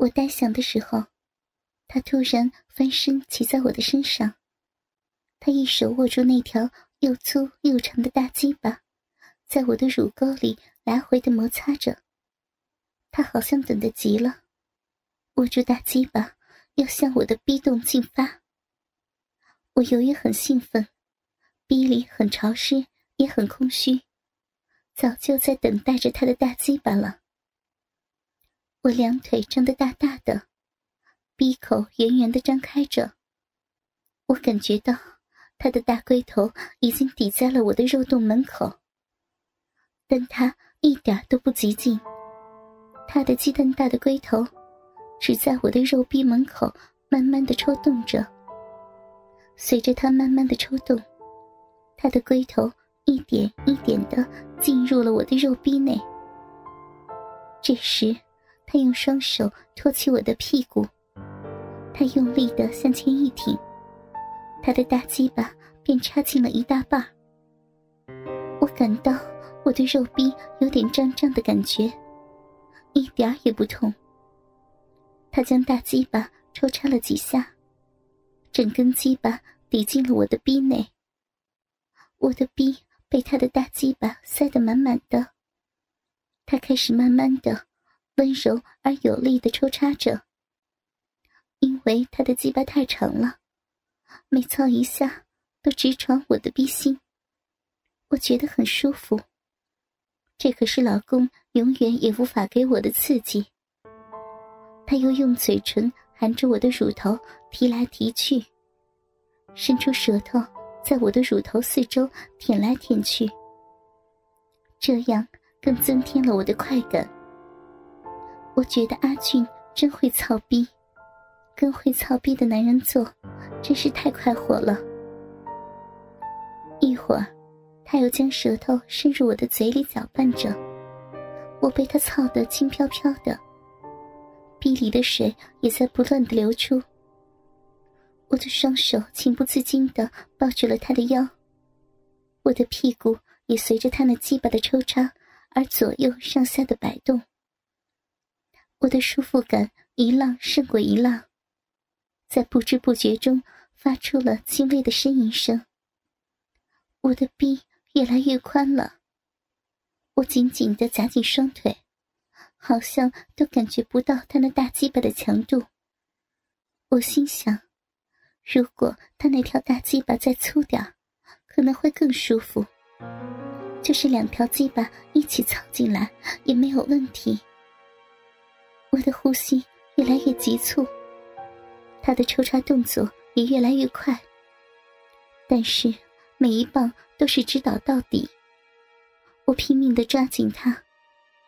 我呆想的时候，他突然翻身骑在我的身上，他一手握住那条又粗又长的大鸡巴，在我的乳沟里来回的摩擦着。他好像等得急了，握住大鸡巴要向我的逼洞进发。我由于很兴奋，逼里很潮湿，也很空虚，早就在等待着他的大鸡巴了。我两腿张得大大的，闭口圆圆的张开着。我感觉到他的大龟头已经抵在了我的肉洞门口，但他一点都不急进。他的鸡蛋大的龟头只在我的肉壁门口慢慢的抽动着。随着他慢慢的抽动，他的龟头一点一点的进入了我的肉壁内。这时。他用双手托起我的屁股，他用力的向前一挺，他的大鸡巴便插进了一大半。我感到我的肉壁有点胀胀的感觉，一点也不痛。他将大鸡巴抽插了几下，整根鸡巴抵进了我的逼内。我的逼被他的大鸡巴塞得满满的，他开始慢慢的。温柔而有力的抽插着，因为他的鸡巴太长了，每操一下都直闯我的逼心，我觉得很舒服。这可是老公永远也无法给我的刺激。他又用嘴唇含着我的乳头提来提去，伸出舌头在我的乳头四周舔来舔去，这样更增添了我的快感。我觉得阿俊真会操逼，跟会操逼的男人做，真是太快活了。一会儿，他又将舌头伸入我的嘴里搅拌着，我被他操得轻飘飘的，逼里的水也在不断的流出。我的双手情不自禁的抱住了他的腰，我的屁股也随着他那鸡巴的抽插而左右上下的摆动。我的舒服感一浪胜过一浪，在不知不觉中发出了轻微的呻吟声。我的臂越来越宽了，我紧紧的夹紧双腿，好像都感觉不到他那大鸡巴的强度。我心想，如果他那条大鸡巴再粗点可能会更舒服。就是两条鸡巴一起操进来也没有问题。我的呼吸越来越急促，他的抽插动作也越来越快。但是每一棒都是直捣到底。我拼命的抓紧他，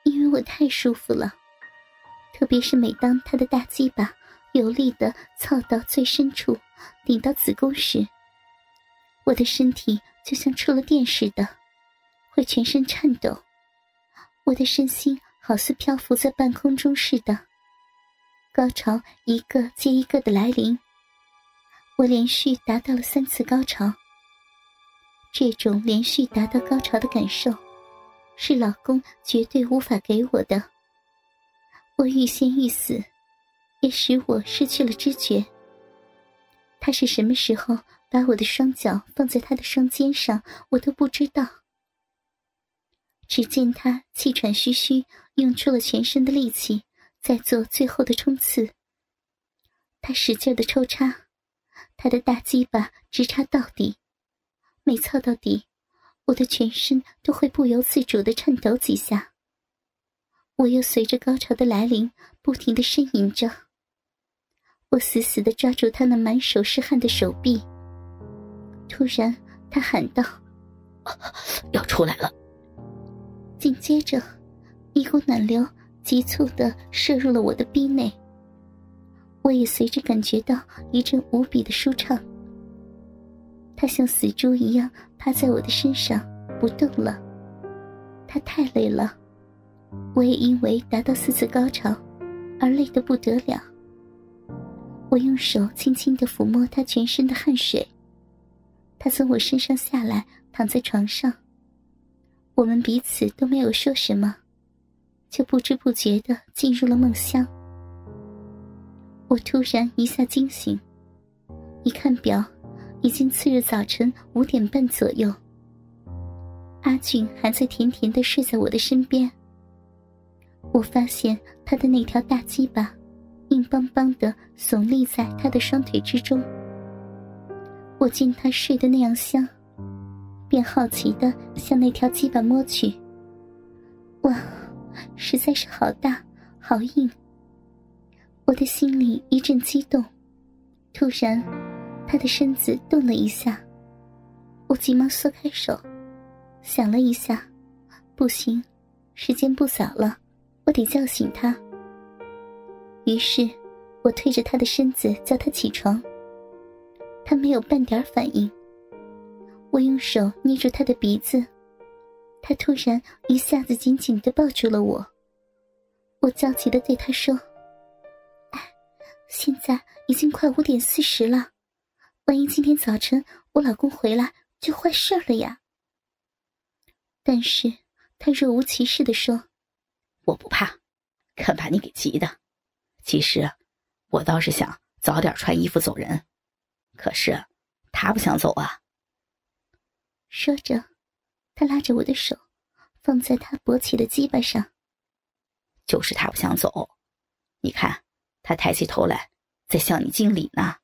因为我太舒服了。特别是每当他的大鸡巴有力的操到最深处，顶到子宫时，我的身体就像触了电似的，会全身颤抖。我的身心。好似漂浮在半空中似的，高潮一个接一个的来临。我连续达到了三次高潮。这种连续达到高潮的感受，是老公绝对无法给我的。我欲仙欲死，也使我失去了知觉。他是什么时候把我的双脚放在他的双肩上，我都不知道。只见他气喘吁吁，用出了全身的力气，在做最后的冲刺。他使劲的抽插，他的大鸡巴直插到底。每操到底，我的全身都会不由自主的颤抖几下。我又随着高潮的来临，不停的呻吟着。我死死的抓住他那满手是汗的手臂。突然，他喊道：“要出来了！”紧接着，一股暖流急促的射入了我的逼内。我也随着感觉到一阵无比的舒畅。他像死猪一样趴在我的身上不动了。他太累了，我也因为达到四次高潮而累得不得了。我用手轻轻的抚摸他全身的汗水。他从我身上下来，躺在床上。我们彼此都没有说什么，就不知不觉的进入了梦乡。我突然一下惊醒，一看表，已经次日早晨五点半左右。阿俊还在甜甜的睡在我的身边。我发现他的那条大鸡巴，硬邦邦的耸立在他的双腿之中。我见他睡得那样香，便好奇的向那条鸡巴摸去。哇，实在是好大，好硬！我的心里一阵激动。突然，他的身子动了一下，我急忙缩开手，想了一下，不行，时间不早了。我得叫醒他。于是，我推着他的身子叫他起床。他没有半点反应。我用手捏住他的鼻子，他突然一下子紧紧的抱住了我。我焦急的对他说：“哎，现在已经快五点四十了，万一今天早晨我老公回来，就坏事了呀。”但是他若无其事的说。我不怕，看把你给急的。其实，我倒是想早点穿衣服走人，可是他不想走啊。说着，他拉着我的手，放在他勃起的鸡巴上。就是他不想走，你看，他抬起头来，在向你敬礼呢。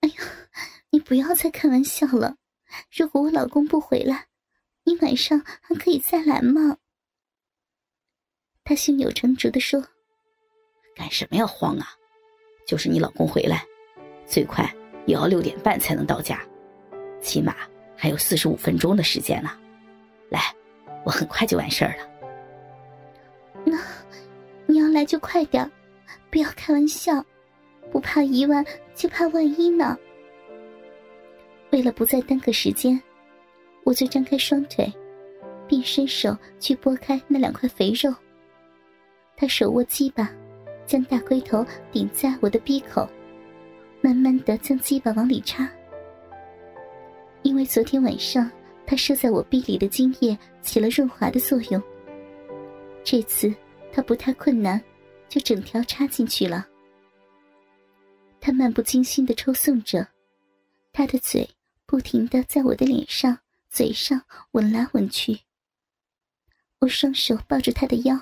哎呀，你不要再开玩笑了。如果我老公不回来，你晚上还可以再来吗？他胸有成竹的说：“干什么要慌啊？就是你老公回来，最快也要六点半才能到家，起码还有四十五分钟的时间呢。来，我很快就完事儿了。那你要来就快点，不要开玩笑，不怕一万就怕万一呢。为了不再耽搁时间，我就张开双腿，并伸手去拨开那两块肥肉。”他手握鸡巴，将大龟头顶在我的鼻口，慢慢的将鸡巴往里插。因为昨天晚上他射在我逼里的精液起了润滑的作用，这次他不太困难，就整条插进去了。他漫不经心的抽送着，他的嘴不停的在我的脸上、嘴上吻来吻去。我双手抱住他的腰。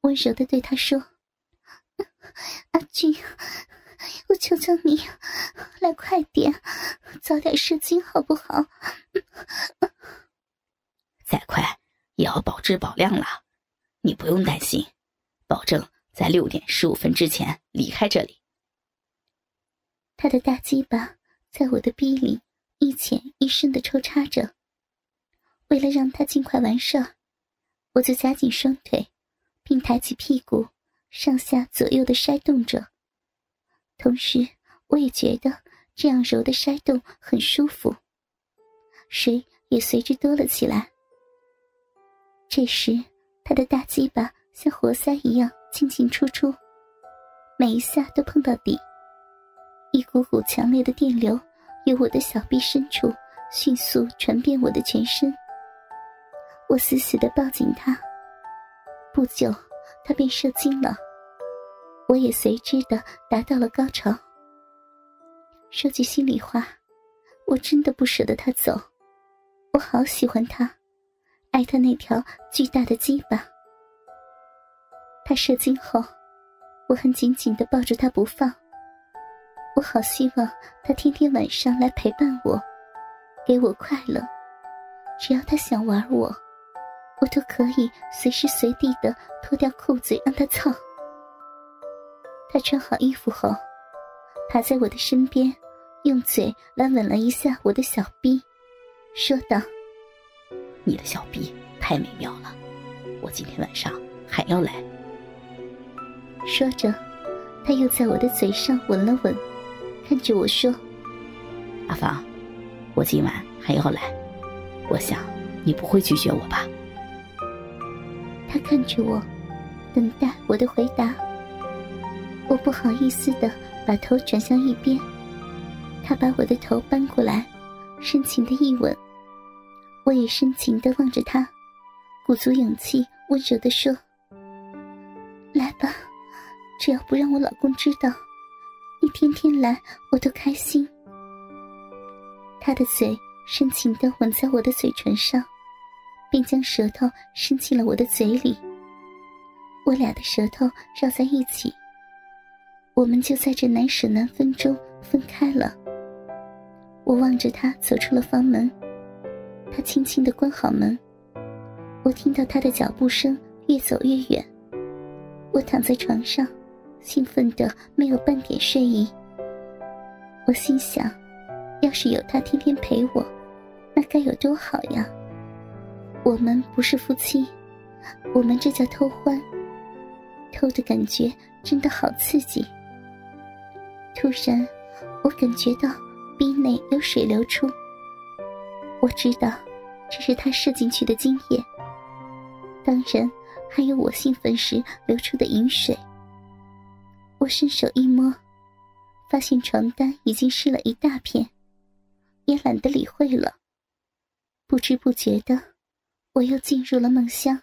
温柔的对他说：“阿俊，我求求你，来快点，早点射精好不好？再快也要保质保量了，你不用担心，保证在六点十五分之前离开这里。”他的大鸡巴在我的逼里一浅一深的抽插着，为了让他尽快完事，我就夹紧双腿。并抬起屁股，上下左右的筛动着，同时我也觉得这样揉的筛动很舒服，水也随之多了起来。这时，他的大鸡巴像活塞一样进进出出，每一下都碰到底，一股股强烈的电流由我的小臂深处迅速传遍我的全身。我死死的抱紧他。不久，他便射精了，我也随之的达到了高潮。说句心里话，我真的不舍得他走，我好喜欢他，爱他那条巨大的鸡巴。他射精后，我很紧紧的抱着他不放，我好希望他天天晚上来陪伴我，给我快乐，只要他想玩我。我都可以随时随地的脱掉裤子让他操。他穿好衣服后，爬在我的身边，用嘴来吻了一下我的小臂，说道：“你的小臂太美妙了，我今天晚上还要来。”说着，他又在我的嘴上吻了吻，看着我说：“阿芳，我今晚还要来，我想你不会拒绝我吧？”他看着我，等待我的回答。我不好意思的把头转向一边，他把我的头搬过来，深情的一吻。我也深情的望着他，鼓足勇气，温柔的说：“来吧，只要不让我老公知道，你天天来我都开心。他的嘴深情的吻在我的嘴唇上，并将舌头伸进了我的嘴里。我俩的舌头绕在一起，我们就在这难舍难分中分开了。我望着他走出了房门，他轻轻的关好门。我听到他的脚步声越走越远。我躺在床上，兴奋的没有半点睡意。我心想，要是有他天天陪我，那该有多好呀！我们不是夫妻，我们这叫偷欢。偷的感觉真的好刺激。突然，我感觉到鼻内有水流出。我知道，这是他射进去的精液。当然，还有我兴奋时流出的饮水。我伸手一摸，发现床单已经湿了一大片，也懒得理会了。不知不觉的，我又进入了梦乡。